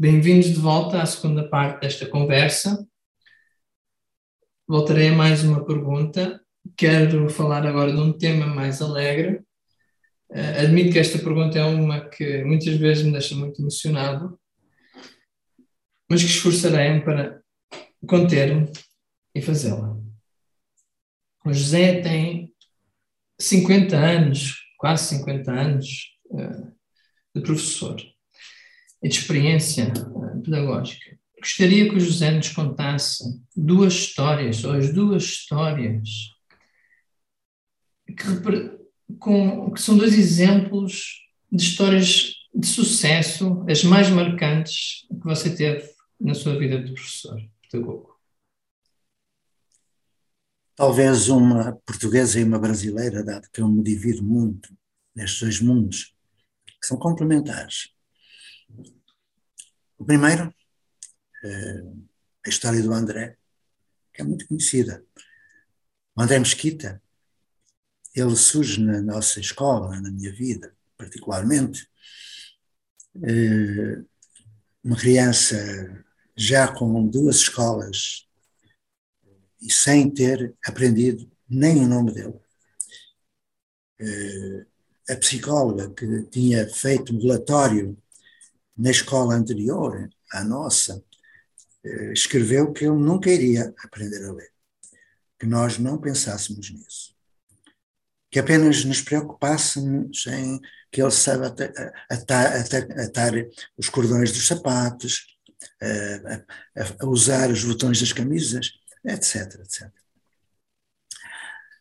Bem-vindos de volta à segunda parte desta conversa. Voltarei a mais uma pergunta. Quero falar agora de um tema mais alegre. Uh, admito que esta pergunta é uma que muitas vezes me deixa muito emocionado, mas que esforçarei-me para conter-me e fazê-la. O José tem 50 anos, quase 50 anos, uh, de professor e de experiência uh, pedagógica. Gostaria que o José nos contasse duas histórias, ou as duas histórias, que, com, que são dois exemplos de histórias de sucesso, as mais marcantes que você teve na sua vida de professor pedagogo. Talvez uma portuguesa e uma brasileira, dado que eu me divido muito nestes dois mundos, que são complementares. O primeiro, é a história do André, que é muito conhecida. O André Mesquita, ele surge na nossa escola, na minha vida, particularmente, é, uma criança já com duas escolas e sem ter aprendido nem o nome dele. Eh, a psicóloga que tinha feito um relatório na escola anterior à nossa, eh, escreveu que ele nunca iria aprender a ler, que nós não pensássemos nisso, que apenas nos preocupássemos em que ele saiba atar, atar, atar os cordões dos sapatos, a, a, a usar os botões das camisas, etc, etc.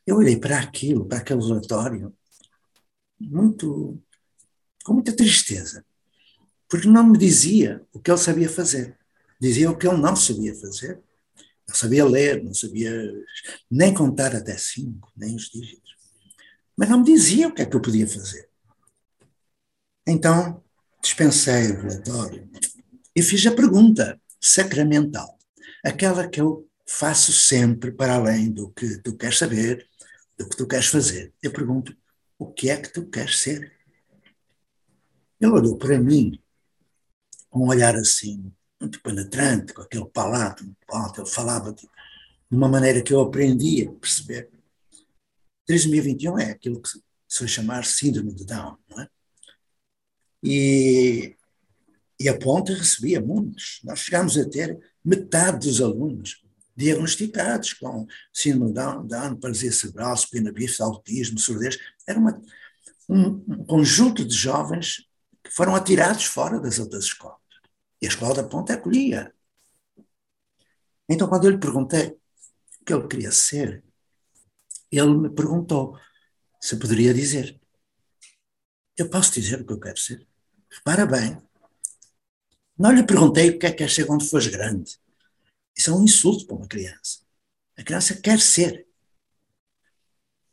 Eu olhei para aquilo, para aquele relatório, muito, com muita tristeza, porque não me dizia o que ele sabia fazer, dizia o que ele não sabia fazer. Não sabia ler, não sabia nem contar até cinco, nem os dígitos. Mas não me dizia o que é que eu podia fazer. Então, dispensei o relatório e fiz a pergunta sacramental, aquela que eu faço sempre para além do que tu queres saber, do que tu queres fazer. Eu pergunto: o que é que tu queres ser? Ele olhou para mim com um olhar assim, muito penetrante, com aquele palato muito ele falava de, de uma maneira que eu aprendi a perceber. 2021 é aquilo que se vai chamar síndrome de Down, não é? E, e a ponta recebia muitos. Nós chegámos a ter metade dos alunos diagnosticados com síndrome de Down, paralisia cerebral, espina bífida, autismo, surdez. Era uma, um, um, conjunto de jovens que foram atirados fora das outras escolas. E a escola da Ponta acolhia. Então, quando eu lhe perguntei o que ele queria ser, ele me perguntou se poderia dizer. Eu posso dizer o que eu quero ser? Repara bem. Não lhe perguntei o que é que quer ser quando fores grande. Isso é um insulto para uma criança. A criança quer ser.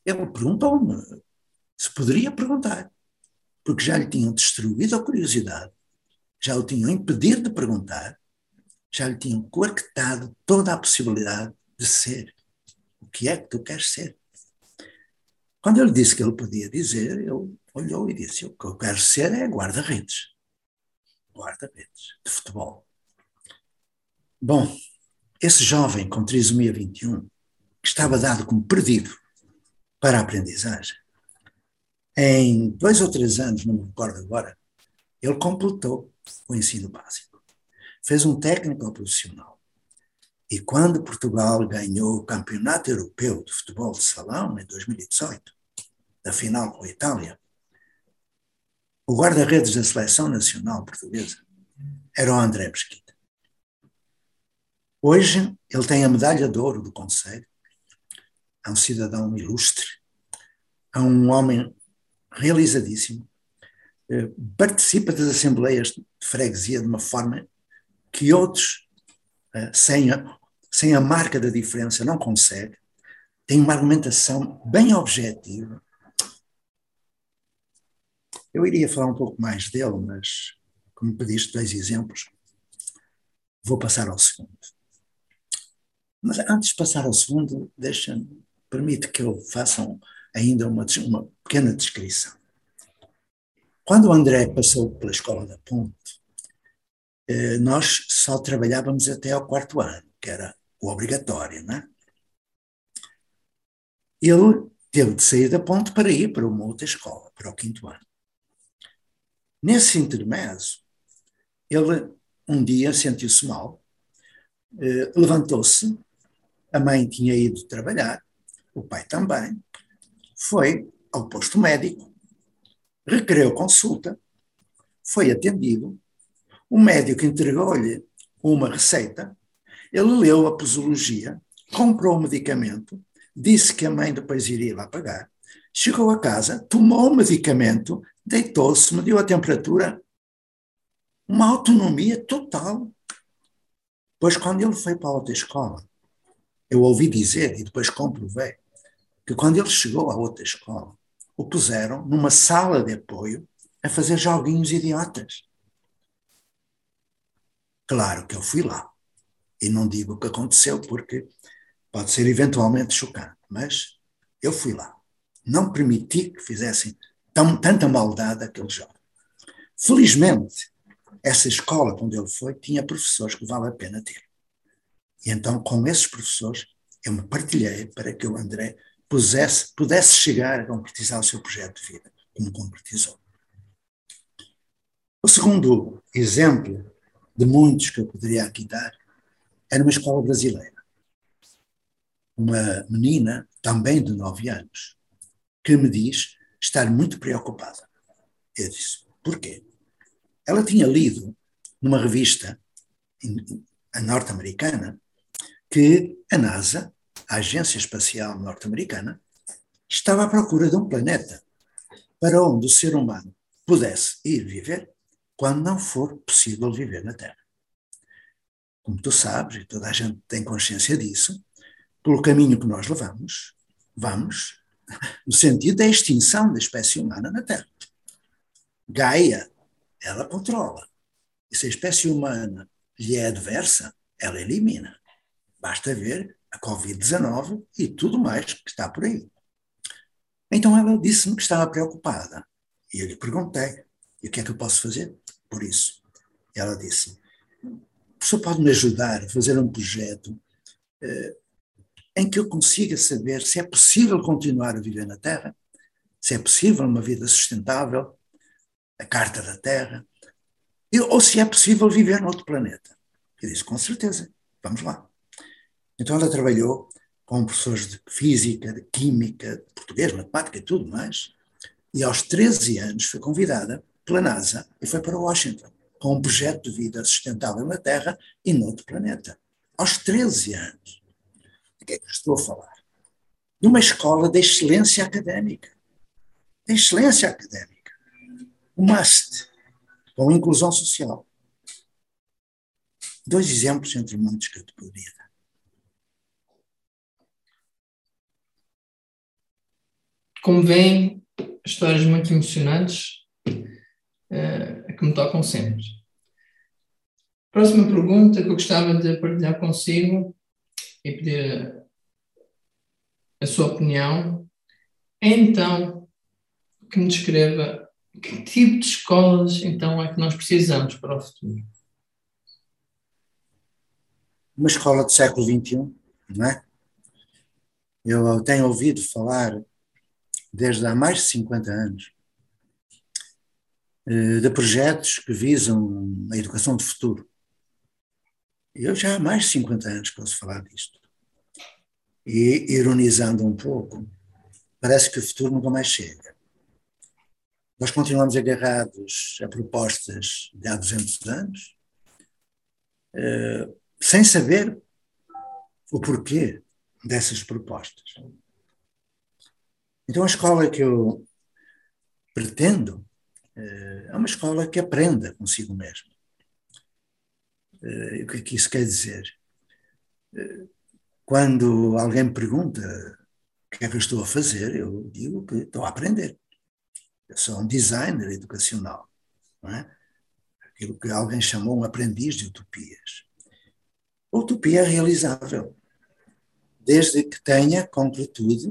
Ele perguntou-me se poderia perguntar, porque já lhe tinham destruído a curiosidade, já o tinham impedido de perguntar, já lhe tinham coartado toda a possibilidade de ser. O que é que tu queres ser? Quando ele disse que ele podia dizer, ele olhou e disse: O que eu quero ser é guarda-redes. Guarda-redes de futebol. Bom, esse jovem com trisomia 21, que estava dado como perdido para a aprendizagem, em dois ou três anos, não me recordo agora, ele completou o ensino básico. Fez um técnico profissional. E quando Portugal ganhou o Campeonato Europeu de Futebol de Salão, em 2018, da final com a Itália, o guarda-redes da seleção nacional portuguesa era o André Mesquita. Hoje ele tem a medalha de ouro do Conselho, é um cidadão ilustre, é um homem realizadíssimo, participa das assembleias de freguesia de uma forma que outros, eh, sem a, sem a marca da diferença, não conseguem, tem uma argumentação bem objetiva. Eu iria falar um pouco mais dele, mas como pediste dois exemplos, vou passar ao segundo. Mas antes de passar ao segundo, deixa permite que eu faça ainda uma, uma pequena descrição. Quando o André passou pela Escola da Ponte, eh, nós só trabalhávamos até ao quarto ano, que era o obrigatório, não é? Ele teve de sair da ponte para ir para uma outra escola, para o quinto ano. Nesse intermédio, ele um dia sentiu-se mal, eh, levantou-se, a mãe tinha ido trabalhar, o pai também, foi ao posto médico, requereu consulta, foi atendido, o médico entregou-lhe uma receita, ele leu a posologia, comprou o medicamento, disse que a mãe depois iria lá pagar, chegou a casa, tomou o medicamento, deitou-se, mediu a temperatura, uma autonomia total. Pois quando ele foi para a outra escola, eu ouvi dizer, e depois comprovei, que quando ele chegou à outra escola, o puseram numa sala de apoio a fazer joguinhos idiotas. Claro que eu fui lá. E não digo o que aconteceu, porque pode ser eventualmente chocante, mas eu fui lá. Não permiti que fizessem tão, tanta maldade àquele jovem. Felizmente, essa escola onde ele foi tinha professores que vale a pena ter. E então, com esses professores, eu me partilhei para que o André pusesse, pudesse chegar a concretizar o seu projeto de vida, como concretizou. O segundo exemplo de muitos que eu poderia aqui dar era uma escola brasileira. Uma menina, também de nove anos, que me diz estar muito preocupada. Eu disse, porquê? Ela tinha lido numa revista norte-americana que a NASA, a Agência Espacial Norte-Americana, estava à procura de um planeta para onde o ser humano pudesse ir viver quando não for possível viver na Terra. Como tu sabes, e toda a gente tem consciência disso, pelo caminho que nós levamos, vamos no sentido da extinção da espécie humana na Terra. Gaia, ela controla. E se a espécie humana lhe é adversa, ela elimina. Basta ver a Covid-19 e tudo mais que está por aí. Então ela disse-me que estava preocupada. E eu lhe perguntei: e o que é que eu posso fazer por isso? E ela disse: o professor pode me ajudar a fazer um projeto eh, em que eu consiga saber se é possível continuar a viver na Terra, se é possível uma vida sustentável, a Carta da Terra, ou se é possível viver noutro planeta. Eu disse: com certeza, vamos lá. Então ela trabalhou com professores de física, de química, de português, matemática e tudo mais. E aos 13 anos foi convidada pela NASA e foi para Washington com um projeto de vida sustentável na Terra e noutro planeta. Aos 13 anos. De que é que estou a falar? De uma escola de excelência académica. De excelência académica. O MUST, com inclusão social. Dois exemplos entre muitos que eu te poderia dar. Como vêm, histórias muito emocionantes uh, que me tocam sempre. Próxima pergunta que eu gostava de partilhar consigo e pedir a, a sua opinião é então que me descreva que tipo de escolas então é que nós precisamos para o futuro. Uma escola do século XXI, não é? Eu tenho ouvido falar desde há mais de 50 anos, eh, de projetos que visam a educação do futuro. Eu já há mais de 50 anos posso falar disto. E, ironizando um pouco, parece que o futuro nunca mais chega. Nós continuamos agarrados a propostas de há 200 anos, eh, sem saber o porquê dessas propostas. Então, a escola que eu pretendo eh, é uma escola que aprenda consigo mesmo. Eh, o que é que isso quer dizer? Eh, quando alguém me pergunta o que é que eu estou a fazer, eu digo que estou a aprender. Eu sou um designer educacional. Não é? Aquilo que alguém chamou um aprendiz de utopias. A utopia é realizável, desde que tenha concretude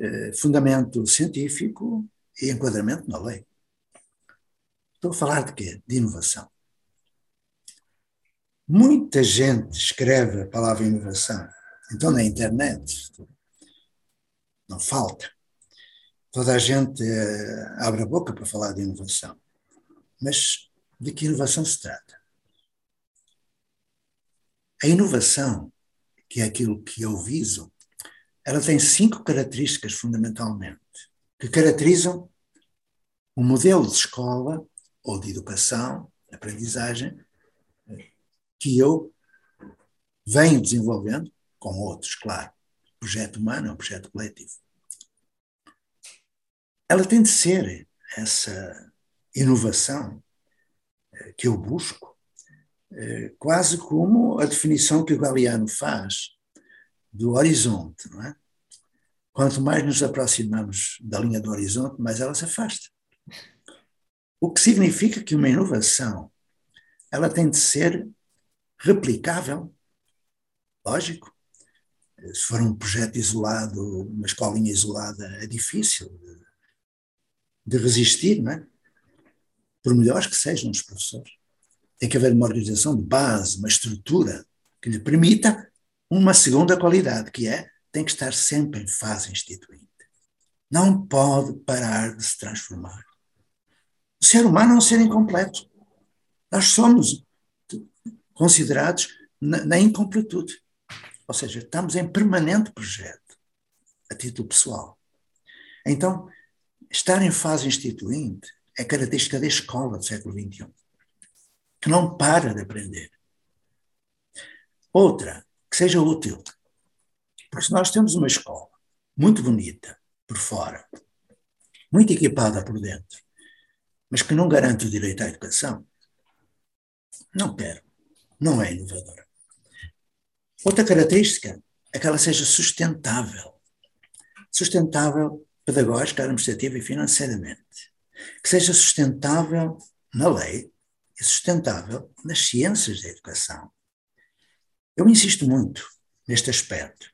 eh, fundamento científico e enquadramento na lei. Estou a falar de quê? De inovação. Muita gente escreve a palavra inovação. Então, na internet, não falta. Toda a gente eh, abre a boca para falar de inovação. Mas de que inovação se trata? A inovação, que é aquilo que eu viso, ela tem cinco características fundamentalmente, que caracterizam o modelo de escola ou de educação, aprendizagem, que eu venho desenvolvendo, com outros, claro. O projeto humano é um projeto coletivo. Ela tem de ser essa inovação eh, que eu busco, eh, quase como a definição que o Galeano faz do horizonte, não é? Quanto mais nos aproximamos da linha do horizonte, mais ela se afasta. O que significa que uma inovação ela tem de ser replicável, lógico. Se for um projeto isolado, uma escolinha isolada, é difícil de, de resistir, não é? Por melhores que sejam os professores. Tem que haver uma organização de base, uma estrutura que lhe permita uma segunda qualidade, que é tem que estar sempre em fase instituinte. Não pode parar de se transformar. O ser humano é um ser incompleto. Nós somos considerados na, na incompletude. Ou seja, estamos em permanente projeto, a título pessoal. Então, estar em fase instituinte é característica da escola do século XXI, que não para de aprender. Outra, que seja útil. Porque se nós temos uma escola muito bonita por fora, muito equipada por dentro, mas que não garante o direito à educação, não quero, não é inovadora. Outra característica é que ela seja sustentável. Sustentável pedagógica, administrativa e financeiramente. Que seja sustentável na lei e sustentável nas ciências da educação. Eu insisto muito neste aspecto.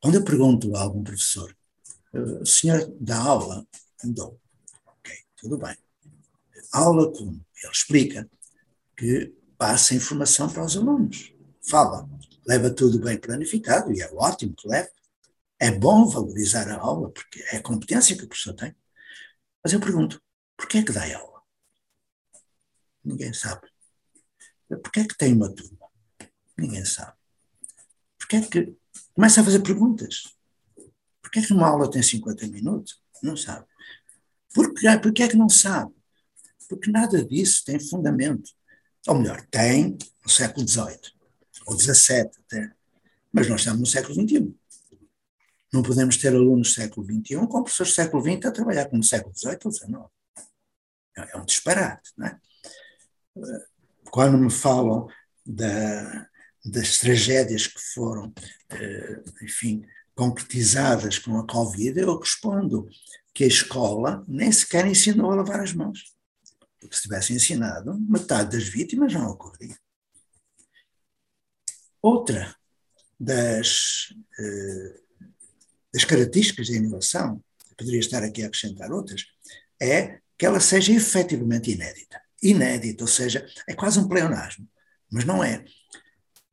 Quando eu pergunto a algum professor, eh, o senhor dá aula? Dou. Ok, tudo bem. Aula como? Ele explica que passa informação para os alunos. Fala, leva tudo bem planificado, e é ótimo que leve. É bom valorizar a aula, porque é a competência que o professor tem. Mas eu pergunto, porquê é que dá aula? Ninguém sabe. Porquê é que tem uma turma? Ninguém sabe. Porquê é que começa a fazer perguntas? Porquê é que uma aula tem 50 minutos? Não sabe. Porquê, porquê é que não sabe? Porque nada disso tem fundamento. Ou melhor, tem no século XVIII, ou XVII até. Mas nós estamos no século XXI. Não podemos ter alunos do século XXI com professores do século XX a trabalhar como século XVIII ou XIX. É um disparate, não é? Quando me falam da, das tragédias que foram, eh, enfim, concretizadas com a Covid, eu respondo que a escola nem sequer ensinou a lavar as mãos. Porque se tivesse ensinado, metade das vítimas não ocorreria. Outra das, eh, das características da inovação, poderia estar aqui a acrescentar outras, é que ela seja efetivamente inédita. Inédita, ou seja, é quase um pleonasmo, mas não é.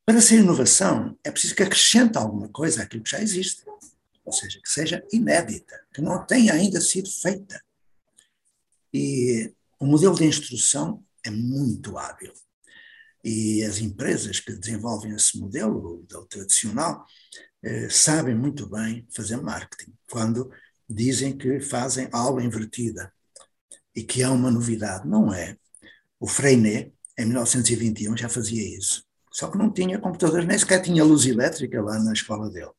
Para ser inovação, é preciso que acrescente alguma coisa àquilo que já existe. Ou seja, que seja inédita, que não tenha ainda sido feita. E o modelo de instrução é muito hábil. E as empresas que desenvolvem esse modelo, o modelo tradicional, eh, sabem muito bem fazer marketing, quando dizem que fazem aula invertida e que é uma novidade. Não é. O Freinet, em 1921, já fazia isso. Só que não tinha computadores, nem sequer tinha luz elétrica lá na escola dele.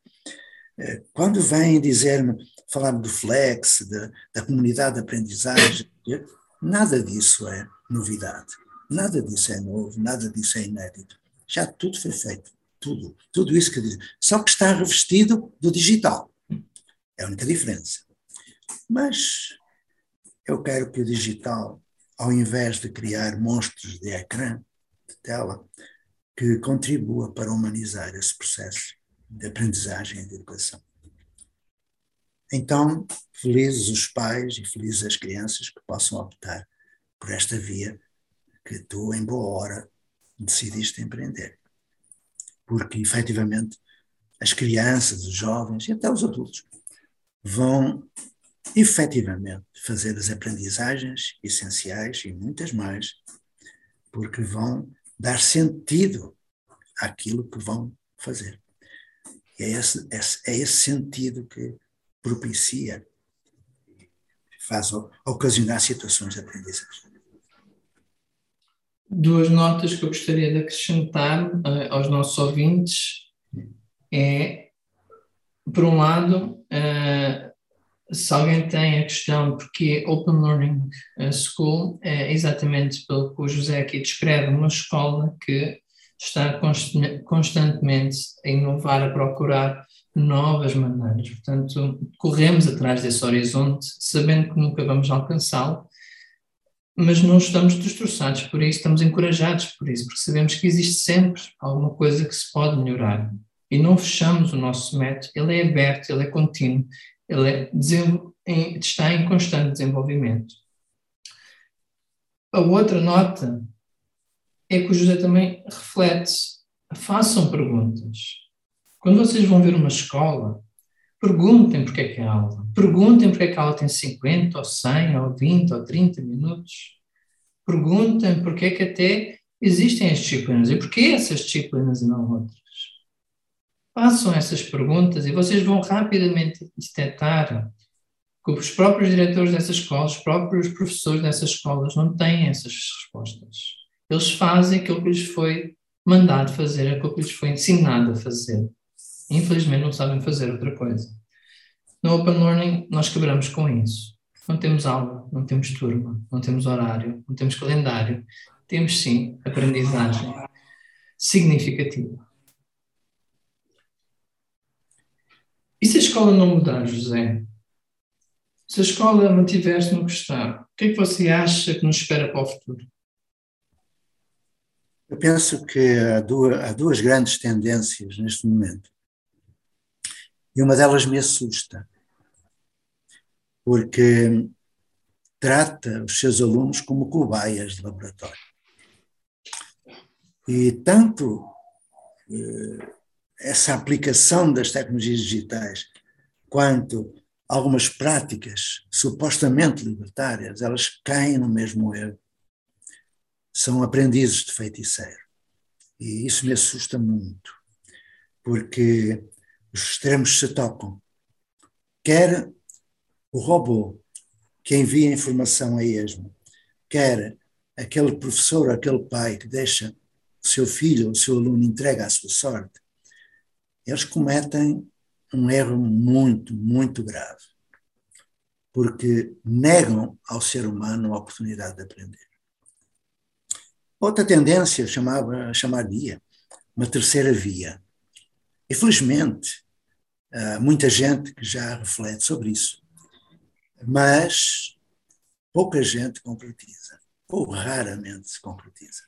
Eh, quando vêm dizer-me, falar-me do Flex, da comunidade de aprendizagem, nada disso é novidade. Nada disso é novo, nada disso é inédito. Já tudo foi feito. Tudo. Tudo isso que diz. Só que está revestido do digital. É a única diferença. Mas eu quero que o digital, ao invés de criar monstros de ecrã, de tela, que contribua para humanizar esse processo de aprendizagem e de educação. Então, felizes os pais e felizes as crianças que possam optar por esta via que tu, em boa hora, decidiste empreender. Porque, efetivamente, as crianças, os jovens e até os adultos vão efetivamente fazer as aprendizagens essenciais e muitas mais, porque vão dar sentido àquilo que vão fazer. E é esse, é esse sentido que propicia, faz ocasionar situações de aprendizagem. Duas notas que eu gostaria de acrescentar uh, aos nossos ouvintes é, por um lado, uh, se alguém tem a questão porque Open Learning eh, School é exatamente pelo que o José aqui descreve, uma escola que está constantemente a inovar, a procurar novas maneiras. Portanto, corremos atrás desse horizonte, sabendo que nunca vamos alcançá-lo, mas não estamos destroçados por isso, estamos encorajados por isso, porque sabemos que existe sempre alguma coisa que se pode melhorar. E não fechamos o nosso método, ele é aberto, ele é contínuo, ele é, está em constante desenvolvimento. A outra nota é que o José também reflete, façam perguntas. Quando vocês vão ver uma escola, perguntem porque é que é aula. Perguntem porque é que a aula tem 50, ou 100, ou 20, ou 30 minutos. Perguntem porque é que até existem as disciplinas e porquê essas disciplinas e não outras. Façam essas perguntas e vocês vão rapidamente detectar que os próprios diretores dessas escolas, os próprios professores dessas escolas não têm essas respostas. Eles fazem aquilo que lhes foi mandado fazer, aquilo que lhes foi ensinado a fazer. Infelizmente não sabem fazer outra coisa. No Open Learning nós quebramos com isso. Não temos aula, não temos turma, não temos horário, não temos calendário. Temos sim aprendizagem significativa. E se a escola não mudar, José? Se a escola mantiver-se no que está, o que é que você acha que nos espera para o futuro? Eu penso que há duas, há duas grandes tendências neste momento. E uma delas me assusta, porque trata os seus alunos como cobaias de laboratório. E tanto eh, essa aplicação das tecnologias digitais, quanto algumas práticas supostamente libertárias, elas caem no mesmo erro. São aprendizes de feiticeiro. E isso me assusta muito, porque os extremos se tocam. Quer o robô que envia informação a esmo, quer aquele professor, aquele pai que deixa o seu filho, o seu aluno entrega à sua sorte, eles cometem um erro muito, muito grave, porque negam ao ser humano a oportunidade de aprender. Outra tendência chamava, chamaria uma terceira via. Infelizmente, há muita gente que já reflete sobre isso, mas pouca gente concretiza, ou raramente se concretiza.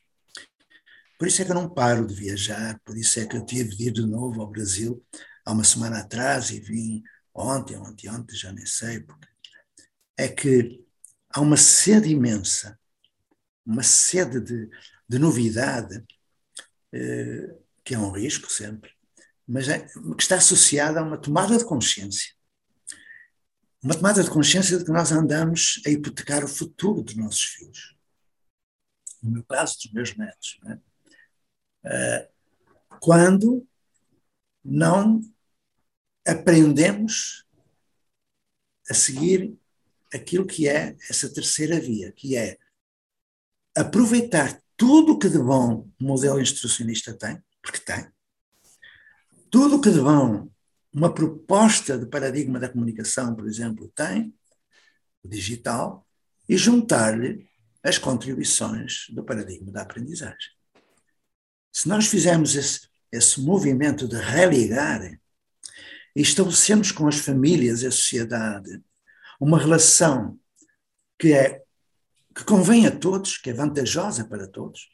Por isso é que eu não paro de viajar, por isso é que eu tive de ir de novo ao Brasil há uma semana atrás e vim ontem, ontem, ontem, já nem sei, porque é que há uma sede imensa, uma sede de, de novidade, eh, que é um risco sempre, mas é, que está associada a uma tomada de consciência. Uma tomada de consciência de que nós andamos a hipotecar o futuro dos nossos filhos. No meu caso, dos meus netos. Não é? Quando não aprendemos a seguir aquilo que é essa terceira via, que é aproveitar tudo o que de bom o modelo instrucionista tem, porque tem, tudo o que de bom uma proposta de paradigma da comunicação, por exemplo, tem, o digital, e juntar-lhe as contribuições do paradigma da aprendizagem. Se nós fizermos esse, esse movimento de religar e estabelecemos com as famílias e a sociedade uma relação que é que convém a todos, que é vantajosa para todos,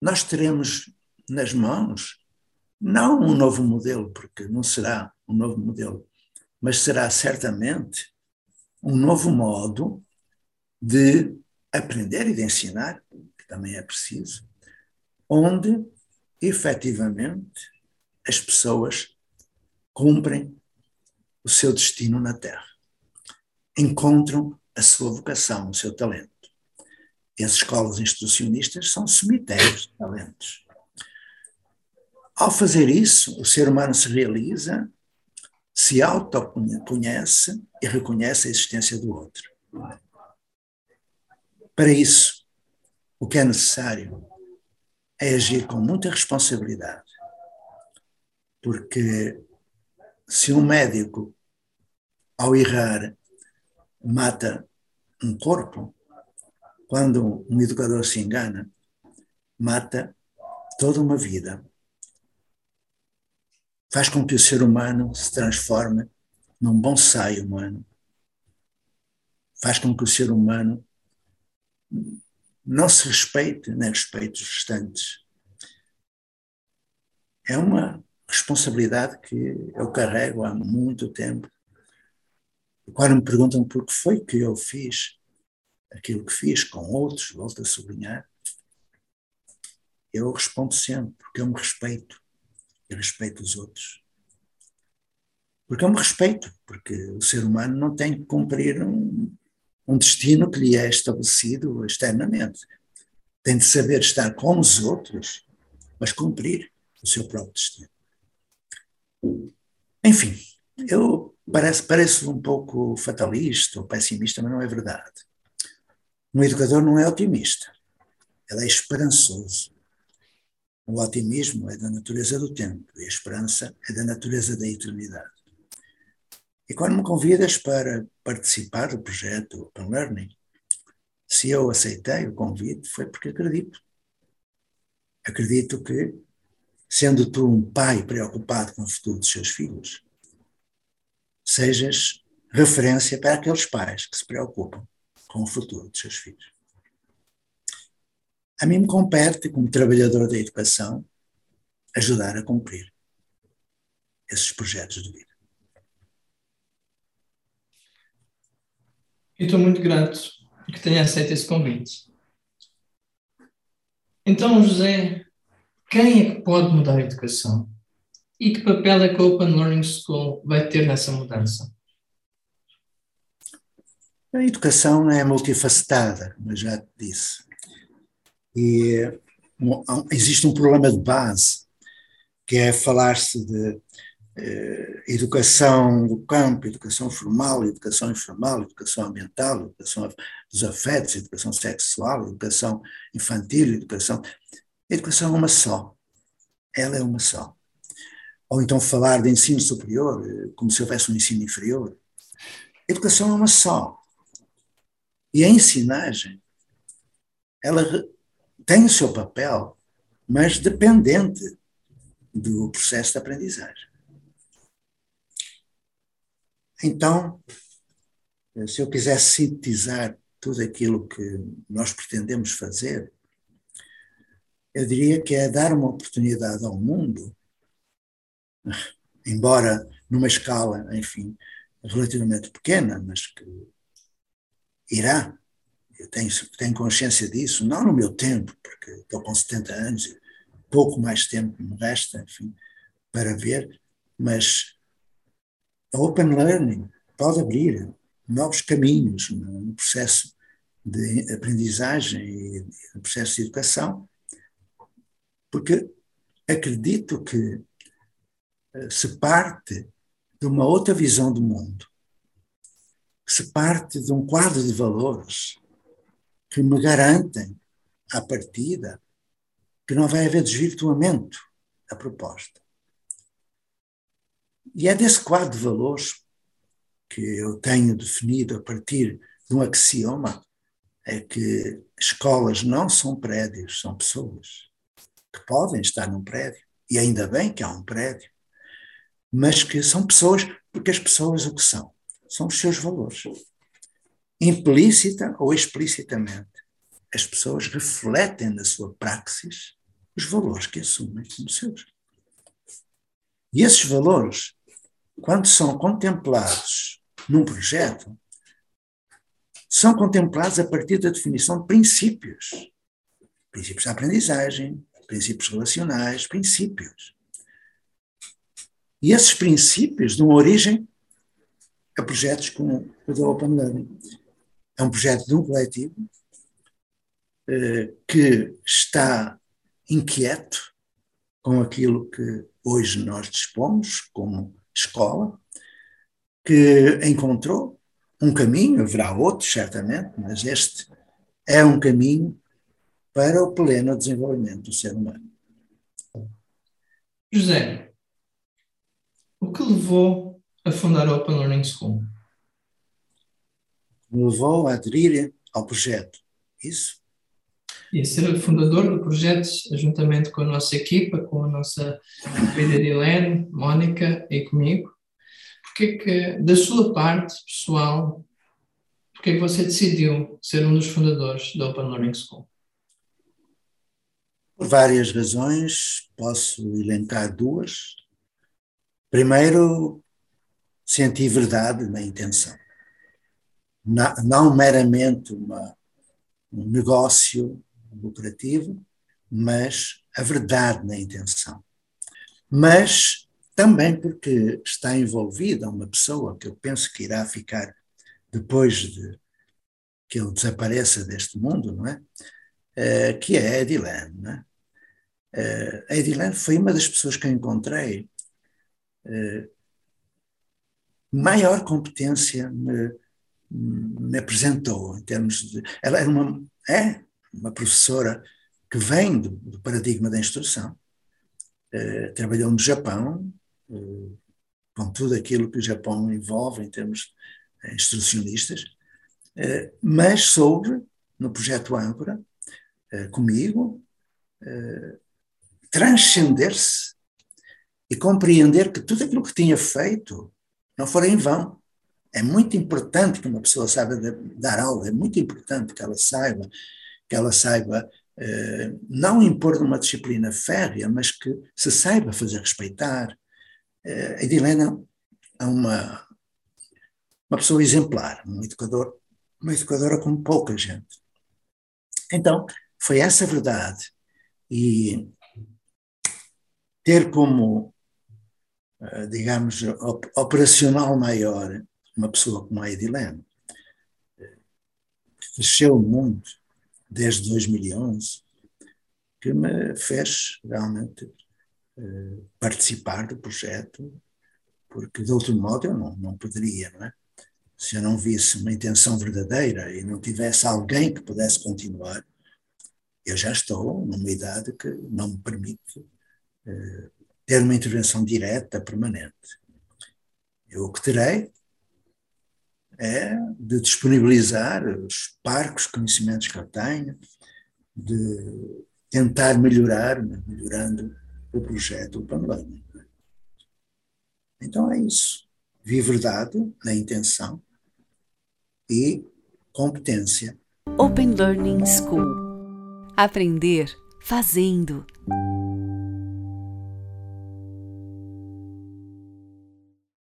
nós teremos nas mãos não um novo modelo, porque não será um novo modelo, mas será certamente um novo modo de aprender e de ensinar, que também é preciso, onde efetivamente as pessoas cumprem o seu destino na Terra, encontram a sua vocação, o seu talento. E as escolas institucionistas são cemitérios de talentos. Ao fazer isso, o ser humano se realiza, se autoconhece e reconhece a existência do outro. Para isso, o que é necessário é agir com muita responsabilidade. Porque se um médico, ao errar, mata um corpo, quando um educador se engana, mata toda uma vida. Faz com que o ser humano se transforme num bonsai humano. Faz com que o ser humano não se respeite nem respeite os restantes. É uma responsabilidade que eu carrego há muito tempo. Quando me perguntam por que foi que eu fiz aquilo que fiz com outros, volto a sublinhar, eu respondo sempre, porque eu me respeito e respeito os outros. Porque eu me respeito, porque o ser humano não tem que cumprir um, um destino que lhe é estabelecido externamente. Tem de saber estar com os outros, mas cumprir o seu próprio destino. Enfim, eu parece, parece um pouco fatalista ou pessimista, mas não é verdade. Um educador não é otimista, ele é esperançoso. O otimismo é da natureza do tempo e a esperança é da natureza da eternidade. E quando me convidas para participar do projeto Open Learning, se eu aceitei o convite foi porque acredito. Acredito que, sendo tu um pai preocupado com o futuro dos seus filhos, sejas referência para aqueles pais que se preocupam com o futuro dos seus filhos. A mim me compete, como trabalhador da educação, ajudar a cumprir esses projetos de vida. Eu estou muito grato que tenha aceito esse convite. Então, José, quem é que pode mudar a educação? E que papel é que a Open Learning School vai ter nessa mudança? A educação é multifacetada, como eu já te disse. E existe um problema de base, que é falar-se de educação do campo, educação formal, educação informal, educação ambiental, educação dos afetos, educação sexual, educação infantil, educação. Educação é uma só. Ela é uma só. Ou então falar de ensino superior, eh, como se houvesse um ensino inferior. Educação é uma só. E a ensinagem, ela tem o seu papel, mas dependente do processo de aprendizagem. Então, se eu quisesse sintetizar tudo aquilo que nós pretendemos fazer, eu diria que é dar uma oportunidade ao mundo, embora numa escala, enfim, relativamente pequena, mas que irá. Eu tenho, tenho consciência disso, não no meu tempo, porque estou com 70 anos, pouco mais tempo me resta, enfim, para ver, mas a Open Learning pode abrir novos caminhos no processo de aprendizagem e no processo de educação, porque acredito que eh, se parte de uma outra visão do mundo, se parte de um quadro de valores que me garantem, à partida, que não vai haver desvirtuamento da proposta. E é desse quadro de valores que eu tenho definido a partir de um axioma, é que escolas não são prédios, são pessoas que podem estar num prédio, e ainda bem que há um prédio, mas que são pessoas, porque as pessoas o que são? São os seus valores. Implícita ou explicitamente, as pessoas refletem na sua praxis os valores que assumem como seus. E esses valores quando são contemplados num projeto, são contemplados a partir da definição de princípios. Princípios da aprendizagem, princípios relacionais, princípios. E esses princípios dão origem a projetos como o da Open Learning. É um projeto de um coletivo eh, que está inquieto com aquilo que hoje nós dispomos como escola, que encontrou um caminho, haverá outros certamente, mas este é um caminho para o pleno desenvolvimento do ser humano. José, o que levou a fundar a Open Learning School? Me levou a aderir ao projeto. Isso? E ser fundador do projeto, juntamente com a nossa equipa, com a nossa querida Dilene, Mónica e comigo. Porque que, da sua parte pessoal, porque que você decidiu ser um dos fundadores da Open Learning School? Por várias razões, posso elencar duas. Primeiro, senti verdade na intenção. Não meramente uma, um negócio lucrativo, mas a verdade na intenção. Mas também porque está envolvida uma pessoa que eu penso que irá ficar depois de que ele desapareça deste mundo, não é? Uh, que é a Edilene, é? Uh, a Edilene foi uma das pessoas que eu encontrei uh, maior competência me, me apresentou em termos de. Ela era uma, é uma professora que vem do, do paradigma da instrução, uh, trabalhou no Japão, uh, com tudo aquilo que o Japão envolve em termos instrucionistas, uh, mas soube, no projeto Âncora, comigo, transcender-se e compreender que tudo aquilo que tinha feito não fora em vão. É muito importante que uma pessoa saiba dar aula, é muito importante que ela saiba, que ela saiba eh, não impor numa disciplina férrea, mas que se saiba fazer respeitar. Eh, a Edilena é uma, uma pessoa exemplar, um educador, uma educadora como pouca gente. Então, foi essa verdade. E ter como, eh, digamos, operacional maior uma pessoa como a Edilene, que cresceu muito desde 2011, que me fez realmente eh, participar do projeto, porque de outro modo eu não, não poderia, não é? Se eu não visse uma intenção verdadeira e não tivesse alguém que pudesse continuar, eu já estou numa idade que não me permite eh, ter uma intervenção direta, permanente. Eu o que terei é de disponibilizar os parcos conhecimentos que eu tenho, de tentar melhorar, melhorando o projeto Open Learning. Então é isso. Vi verdade na intenção e competência. Open Learning School. Aprender fazendo.